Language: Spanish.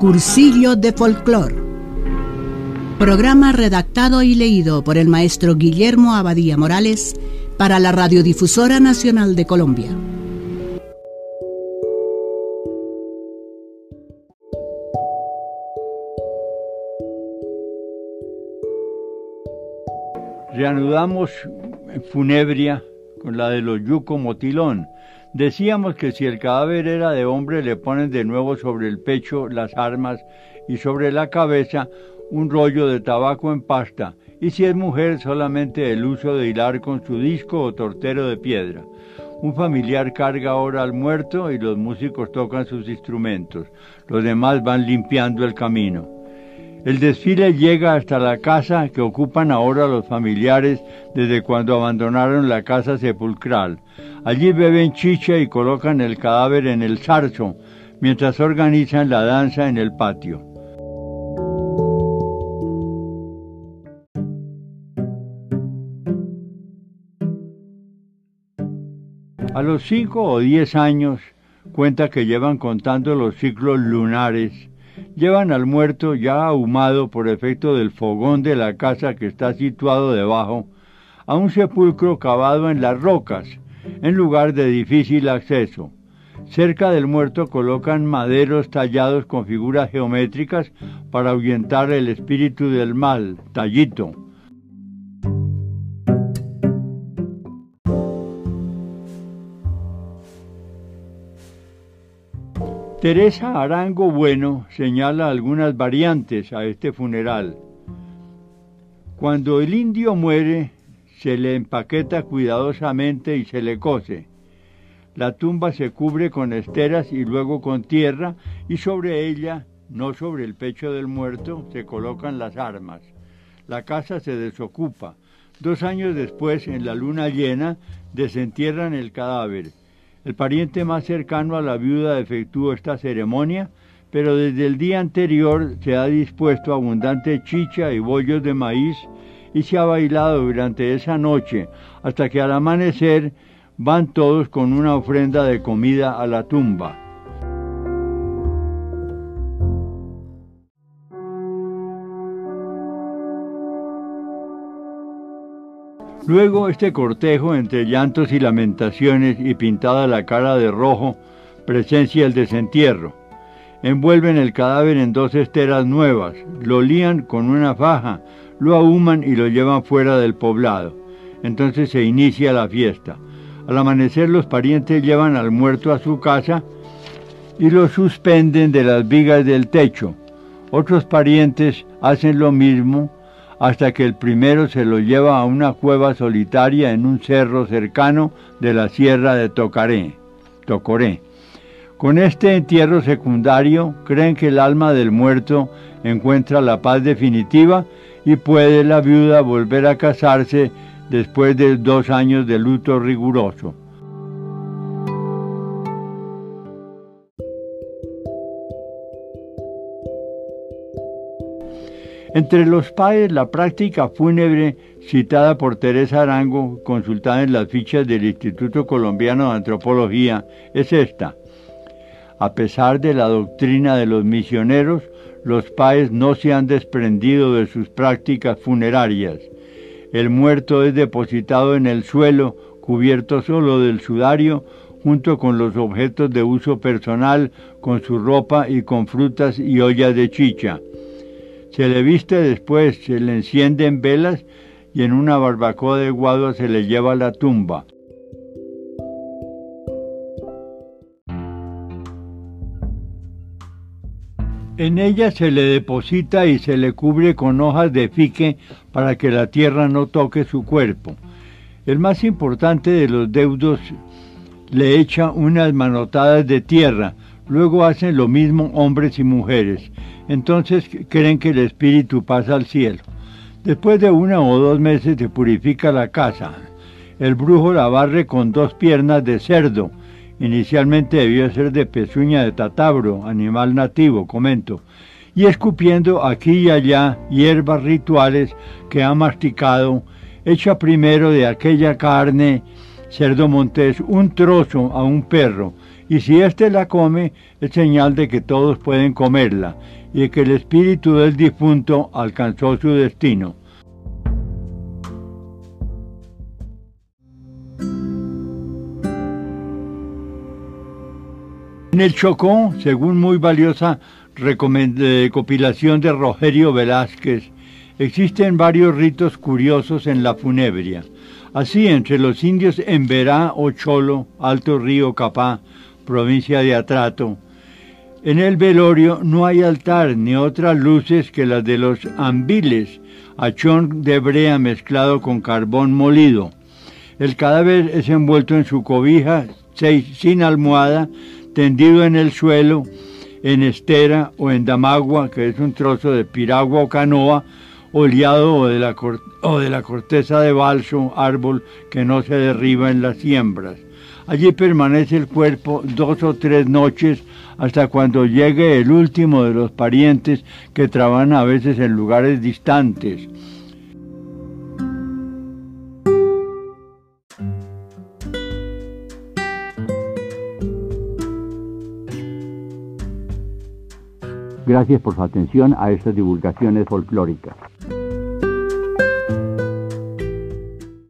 Cursillo de Folclor. Programa redactado y leído por el maestro Guillermo Abadía Morales para la Radiodifusora Nacional de Colombia. Reanudamos Funebria con la de los Yuco Motilón Decíamos que si el cadáver era de hombre le ponen de nuevo sobre el pecho las armas y sobre la cabeza un rollo de tabaco en pasta y si es mujer solamente el uso de hilar con su disco o tortero de piedra. Un familiar carga ahora al muerto y los músicos tocan sus instrumentos. Los demás van limpiando el camino. El desfile llega hasta la casa que ocupan ahora los familiares desde cuando abandonaron la casa sepulcral. Allí beben chicha y colocan el cadáver en el zarzo, mientras organizan la danza en el patio. A los cinco o diez años, cuenta que llevan contando los ciclos lunares, llevan al muerto ya ahumado por efecto del fogón de la casa que está situado debajo, a un sepulcro cavado en las rocas, en lugar de difícil acceso. Cerca del muerto colocan maderos tallados con figuras geométricas para ahuyentar el espíritu del mal, tallito. Teresa Arango Bueno señala algunas variantes a este funeral. Cuando el indio muere, se le empaqueta cuidadosamente y se le cose. La tumba se cubre con esteras y luego con tierra y sobre ella, no sobre el pecho del muerto, se colocan las armas. La casa se desocupa. Dos años después, en la luna llena, desentierran el cadáver. El pariente más cercano a la viuda efectuó esta ceremonia, pero desde el día anterior se ha dispuesto abundante chicha y bollos de maíz y se ha bailado durante esa noche hasta que al amanecer van todos con una ofrenda de comida a la tumba. Luego este cortejo entre llantos y lamentaciones y pintada la cara de rojo presencia el desentierro. Envuelven el cadáver en dos esteras nuevas, lo lían con una faja, lo ahuman y lo llevan fuera del poblado. Entonces se inicia la fiesta. Al amanecer los parientes llevan al muerto a su casa y lo suspenden de las vigas del techo. Otros parientes hacen lo mismo hasta que el primero se lo lleva a una cueva solitaria en un cerro cercano de la sierra de Tocaré, Tocoré. Con este entierro secundario creen que el alma del muerto encuentra la paz definitiva y puede la viuda volver a casarse después de dos años de luto riguroso. Entre los padres, la práctica fúnebre citada por Teresa Arango, consultada en las fichas del Instituto Colombiano de Antropología, es esta. A pesar de la doctrina de los misioneros, los paes no se han desprendido de sus prácticas funerarias. El muerto es depositado en el suelo, cubierto solo del sudario, junto con los objetos de uso personal, con su ropa y con frutas y ollas de chicha. Se le viste después, se le encienden velas y en una barbacoa de guado se le lleva a la tumba. En ella se le deposita y se le cubre con hojas de fique para que la tierra no toque su cuerpo. El más importante de los deudos le echa unas manotadas de tierra, luego hacen lo mismo hombres y mujeres. Entonces creen que el espíritu pasa al cielo. Después de una o dos meses se purifica la casa. El brujo la barre con dos piernas de cerdo Inicialmente debió ser de pezuña de tatabro, animal nativo, comento, y escupiendo aquí y allá hierbas rituales que ha masticado, echa primero de aquella carne cerdo montés un trozo a un perro y si éste la come, es señal de que todos pueden comerla y que el espíritu del difunto alcanzó su destino. En el Chocó, según muy valiosa recopilación de Rogerio Velázquez, existen varios ritos curiosos en la funebria. Así, entre los indios en Verá o Cholo, Alto Río Capá, provincia de Atrato, en el velorio no hay altar ni otras luces que las de los ambiles, achón de brea mezclado con carbón molido. El cadáver es envuelto en su cobija sin almohada tendido en el suelo, en estera o en damagua, que es un trozo de piragua o canoa, oleado o o de la corteza de balso, árbol que no se derriba en las siembras. Allí permanece el cuerpo dos o tres noches hasta cuando llegue el último de los parientes que trabajan a veces en lugares distantes. Gracias por su atención a estas divulgaciones folclóricas.